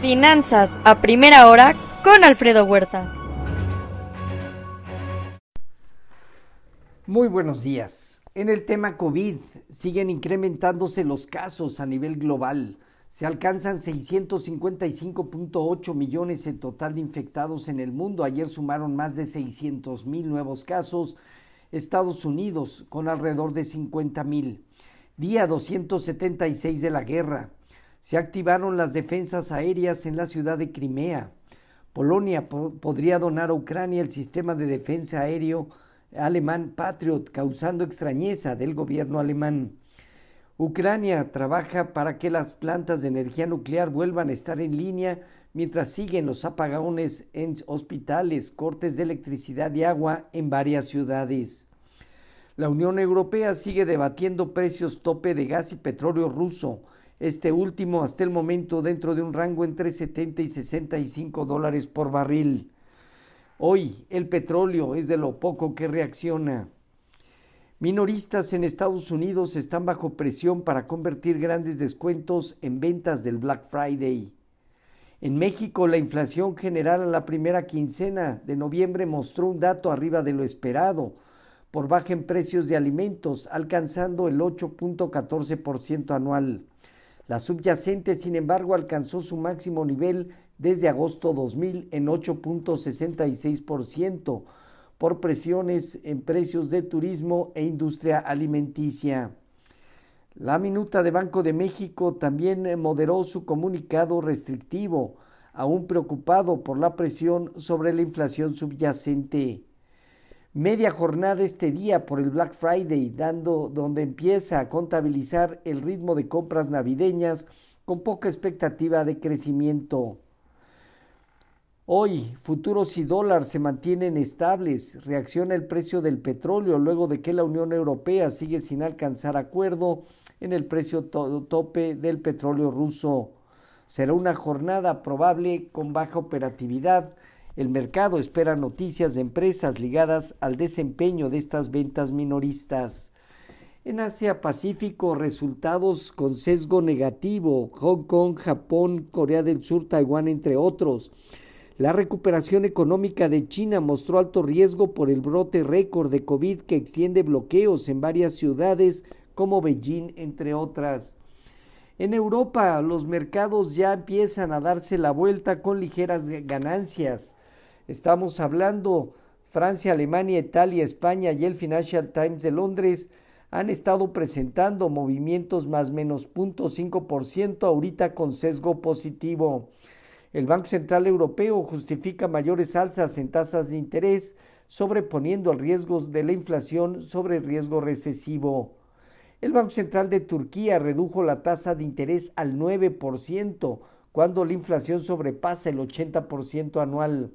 Finanzas a primera hora con Alfredo Huerta. Muy buenos días. En el tema COVID siguen incrementándose los casos a nivel global. Se alcanzan 655.8 millones en total de infectados en el mundo. Ayer sumaron más de 600 mil nuevos casos. Estados Unidos con alrededor de 50 mil. Día 276 de la guerra. Se activaron las defensas aéreas en la ciudad de Crimea. Polonia podría donar a Ucrania el sistema de defensa aéreo alemán Patriot, causando extrañeza del gobierno alemán. Ucrania trabaja para que las plantas de energía nuclear vuelvan a estar en línea mientras siguen los apagones en hospitales, cortes de electricidad y agua en varias ciudades. La Unión Europea sigue debatiendo precios tope de gas y petróleo ruso, este último hasta el momento dentro de un rango entre 70 y 65 dólares por barril. Hoy el petróleo es de lo poco que reacciona. Minoristas en Estados Unidos están bajo presión para convertir grandes descuentos en ventas del Black Friday. En México, la inflación general a la primera quincena de noviembre mostró un dato arriba de lo esperado, por baja en precios de alimentos, alcanzando el 8.14% anual. La subyacente, sin embargo, alcanzó su máximo nivel desde agosto 2000 en 8.66%, por presiones en precios de turismo e industria alimenticia. La minuta de Banco de México también moderó su comunicado restrictivo, aún preocupado por la presión sobre la inflación subyacente. Media jornada este día por el Black Friday, dando donde empieza a contabilizar el ritmo de compras navideñas con poca expectativa de crecimiento. Hoy, futuros y dólar se mantienen estables. Reacciona el precio del petróleo luego de que la Unión Europea sigue sin alcanzar acuerdo en el precio tope del petróleo ruso. Será una jornada probable con baja operatividad. El mercado espera noticias de empresas ligadas al desempeño de estas ventas minoristas. En Asia Pacífico, resultados con sesgo negativo. Hong Kong, Japón, Corea del Sur, Taiwán, entre otros. La recuperación económica de China mostró alto riesgo por el brote récord de COVID que extiende bloqueos en varias ciudades como Beijing, entre otras. En Europa los mercados ya empiezan a darse la vuelta con ligeras ganancias. Estamos hablando Francia, Alemania, Italia, España y el Financial Times de Londres han estado presentando movimientos más menos 0.5% ahorita con sesgo positivo. El Banco Central Europeo justifica mayores alzas en tasas de interés, sobreponiendo el riesgo de la inflación sobre el riesgo recesivo. El Banco Central de Turquía redujo la tasa de interés al 9%, cuando la inflación sobrepasa el 80% anual.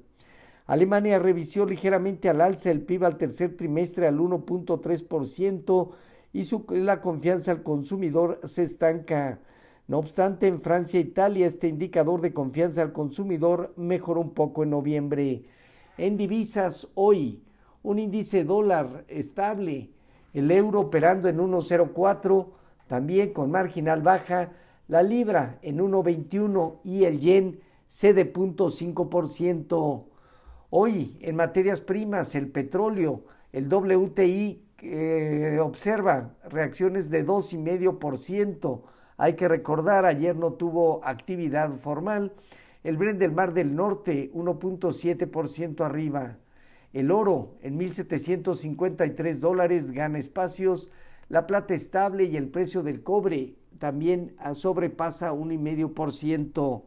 Alemania revisó ligeramente al alza el PIB al tercer trimestre al 1.3% y la confianza al consumidor se estanca. No obstante, en Francia e Italia este indicador de confianza al consumidor mejoró un poco en noviembre. En divisas, hoy, un índice dólar estable, el euro operando en 1.04, también con marginal baja, la libra en 1.21 y el yen cede 0.5%. Hoy, en materias primas, el petróleo, el WTI eh, observa reacciones de 2,5%, hay que recordar, ayer no tuvo actividad formal. El Brent del Mar del Norte, 1.7% arriba. El oro, en 1.753 dólares, gana espacios. La plata estable y el precio del cobre también sobrepasa 1,5%.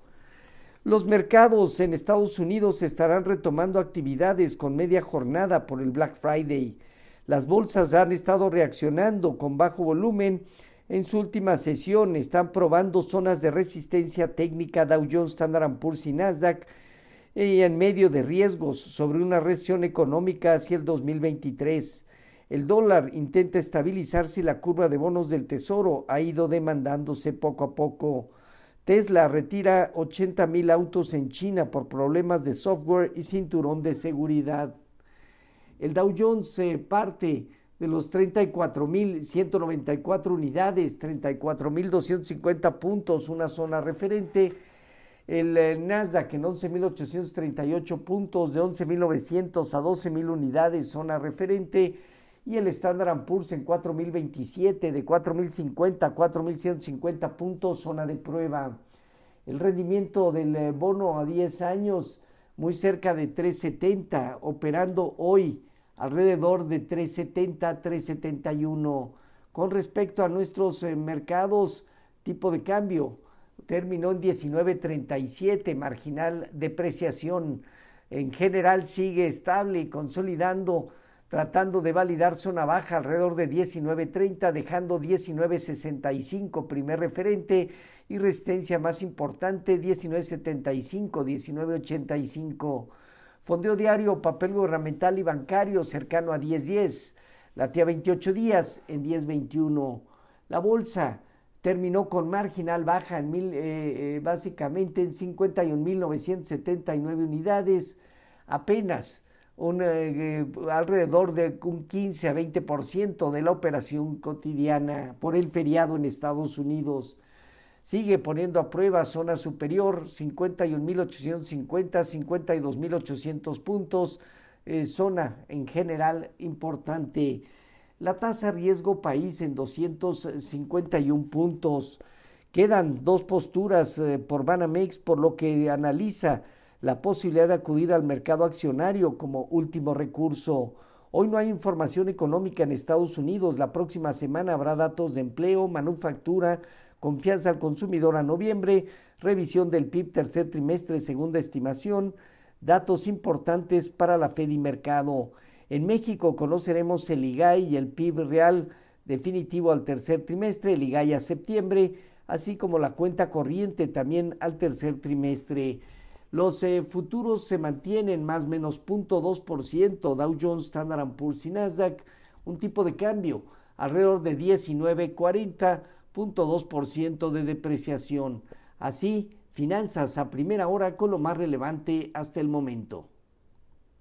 Los mercados en Estados Unidos estarán retomando actividades con media jornada por el Black Friday. Las bolsas han estado reaccionando con bajo volumen en su última sesión están probando zonas de resistencia técnica Dow Jones, Standard Poor's y Nasdaq y en medio de riesgos sobre una recesión económica hacia el 2023. El dólar intenta estabilizarse y la curva de bonos del tesoro ha ido demandándose poco a poco. Tesla retira 80 mil autos en China por problemas de software y cinturón de seguridad. El Dow Jones se parte de los 34.194 unidades, 34.250 puntos, una zona referente. El eh, Nasdaq en 11.838 puntos, de 11.900 a 12.000 unidades, zona referente. Y el Standard Poor's en 4.027, de 4.050 a 4.150 puntos, zona de prueba. El rendimiento del eh, bono a 10 años muy cerca de 370, operando hoy alrededor de 370, 371. Con respecto a nuestros eh, mercados, tipo de cambio, terminó en 19.37, marginal depreciación. En general sigue estable y consolidando, tratando de validar zona baja alrededor de 19.30, dejando 19.65 primer referente y resistencia más importante 19.75, 19.85. Fondeo diario, papel gubernamental y bancario cercano a 10.10. La tía 28 días en 10.21. La bolsa terminó con marginal baja en mil, eh, eh, básicamente en 51.979 unidades, apenas un, eh, alrededor de un 15 a 20% de la operación cotidiana por el feriado en Estados Unidos. Sigue poniendo a prueba zona superior, 51.850, 52.800 puntos, zona en general importante. La tasa riesgo país en 251 puntos. Quedan dos posturas eh, por Banamex, por lo que analiza la posibilidad de acudir al mercado accionario como último recurso. Hoy no hay información económica en Estados Unidos. La próxima semana habrá datos de empleo, manufactura, confianza al consumidor a noviembre, revisión del PIB tercer trimestre, segunda estimación, datos importantes para la Fed y mercado. En México conoceremos el IGAI y el PIB real definitivo al tercer trimestre, el IGAI a septiembre, así como la cuenta corriente también al tercer trimestre. Los eh, futuros se mantienen más o menos 0.2%, Dow Jones, Standard Poor's y Nasdaq, un tipo de cambio alrededor de 19.40.2% de depreciación. Así, finanzas a primera hora con lo más relevante hasta el momento.